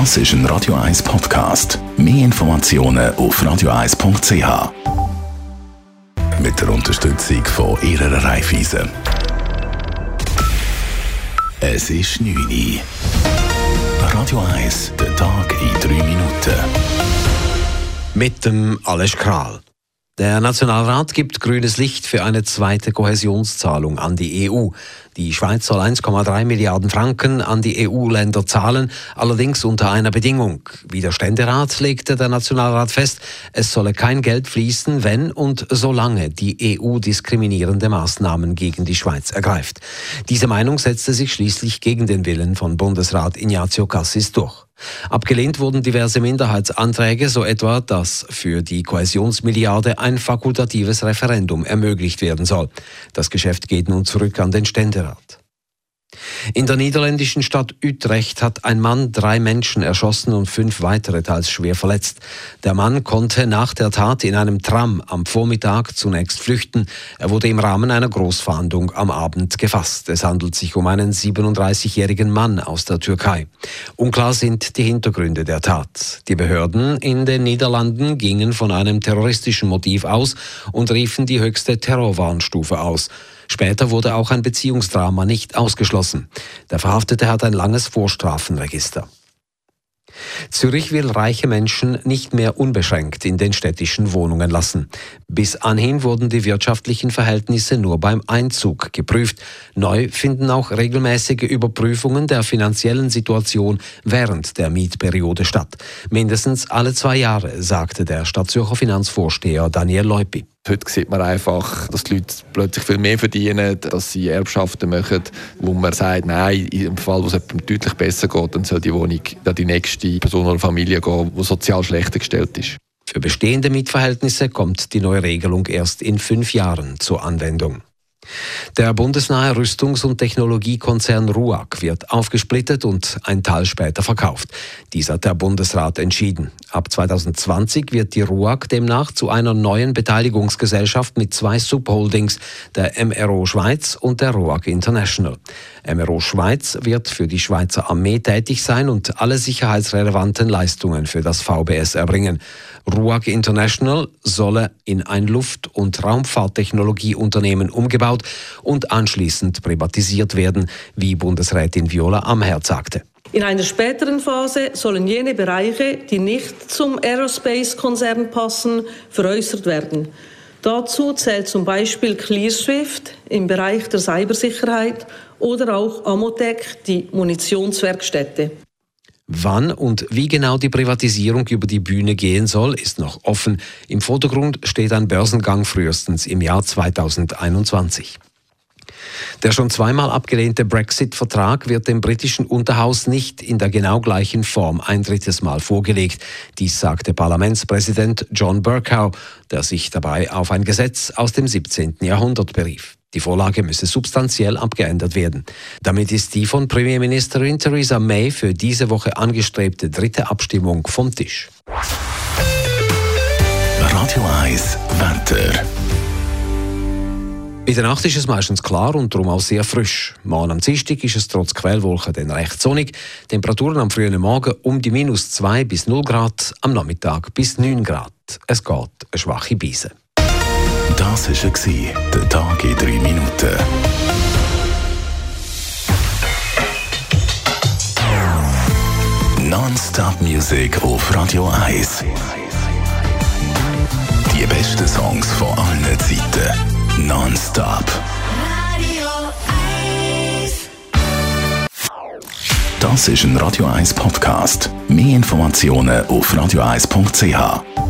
Das ist ein Radio 1 Podcast. Mehr Informationen auf radio1.ch. Mit der Unterstützung von Ihrer Raiffeisen. Es ist 9 Uhr. Radio 1, der Tag in 3 Minuten. Mit dem Alles Kral. Der Nationalrat gibt grünes Licht für eine zweite Kohäsionszahlung an die EU. Die Schweiz soll 1,3 Milliarden Franken an die EU-Länder zahlen, allerdings unter einer Bedingung. Wie der Ständerat legte der Nationalrat fest, es solle kein Geld fließen, wenn und solange die EU diskriminierende Maßnahmen gegen die Schweiz ergreift. Diese Meinung setzte sich schließlich gegen den Willen von Bundesrat Ignazio Cassis durch. Abgelehnt wurden diverse Minderheitsanträge, so etwa, dass für die Kohäsionsmilliarde ein fakultatives Referendum ermöglicht werden soll. Das Geschäft geht nun zurück an den Ständerat. In der niederländischen Stadt Utrecht hat ein Mann drei Menschen erschossen und fünf weitere teils schwer verletzt. Der Mann konnte nach der Tat in einem Tram am Vormittag zunächst flüchten. Er wurde im Rahmen einer Großfahndung am Abend gefasst. Es handelt sich um einen 37-jährigen Mann aus der Türkei. Unklar sind die Hintergründe der Tat. Die Behörden in den Niederlanden gingen von einem terroristischen Motiv aus und riefen die höchste Terrorwarnstufe aus. Später wurde auch ein Beziehungsdrama nicht ausgeschlossen. Der Verhaftete hat ein langes Vorstrafenregister. Zürich will reiche Menschen nicht mehr unbeschränkt in den städtischen Wohnungen lassen. Bis anhin wurden die wirtschaftlichen Verhältnisse nur beim Einzug geprüft. Neu finden auch regelmäßige Überprüfungen der finanziellen Situation während der Mietperiode statt. Mindestens alle zwei Jahre, sagte der Stadtzürcher Finanzvorsteher Daniel Leupi. Heute sieht man einfach, dass die Leute plötzlich viel mehr verdienen, dass sie Erbschaften machen, wo man sagt, nein, im Fall, wo es jemandem deutlich besser geht, dann soll die Wohnung an die nächste Person oder Familie gehen, die sozial schlechter gestellt ist. Für bestehende Mietverhältnisse kommt die neue Regelung erst in fünf Jahren zur Anwendung. Der bundesnahe Rüstungs- und Technologiekonzern RUAG wird aufgesplittet und ein Teil später verkauft. Dies hat der Bundesrat entschieden. Ab 2020 wird die RUAG demnach zu einer neuen Beteiligungsgesellschaft mit zwei Subholdings, der MRO Schweiz und der RUAG International. MRO Schweiz wird für die Schweizer Armee tätig sein und alle sicherheitsrelevanten Leistungen für das VBS erbringen. RUAG International solle in ein Luft- und Raumfahrttechnologieunternehmen umgebaut und anschließend privatisiert werden, wie Bundesrätin Viola Amherd sagte. In einer späteren Phase sollen jene Bereiche, die nicht zum Aerospace-Konzern passen, veräußert werden. Dazu zählt zum Beispiel ClearSwift im Bereich der Cybersicherheit oder auch Amotec, die Munitionswerkstätte. Wann und wie genau die Privatisierung über die Bühne gehen soll, ist noch offen. Im Vordergrund steht ein Börsengang frühestens im Jahr 2021. Der schon zweimal abgelehnte Brexit-Vertrag wird dem britischen Unterhaus nicht in der genau gleichen Form ein drittes Mal vorgelegt. Dies sagte Parlamentspräsident John Bercow, der sich dabei auf ein Gesetz aus dem 17. Jahrhundert berief. Die Vorlage müsse substanziell abgeändert werden. Damit ist die von Premierministerin Theresa May für diese Woche angestrebte dritte Abstimmung vom Tisch. Radio 1, Wetter. In der Nacht ist es meistens klar und darum auch sehr frisch. Morgen am Dienstag ist es trotz Quellwolken dann recht sonnig. Temperaturen am frühen Morgen um die minus 2 bis 0 Grad, am Nachmittag bis 9 Grad. Es geht eine schwache Beise. Das war der Tag in drei Minuten. Non-Stop Music auf Radio 1. Die besten Songs von allen Zeiten. Non-Stop. Radio 1. Das ist ein Radio 1 Podcast. Mehr Informationen auf radio1.ch.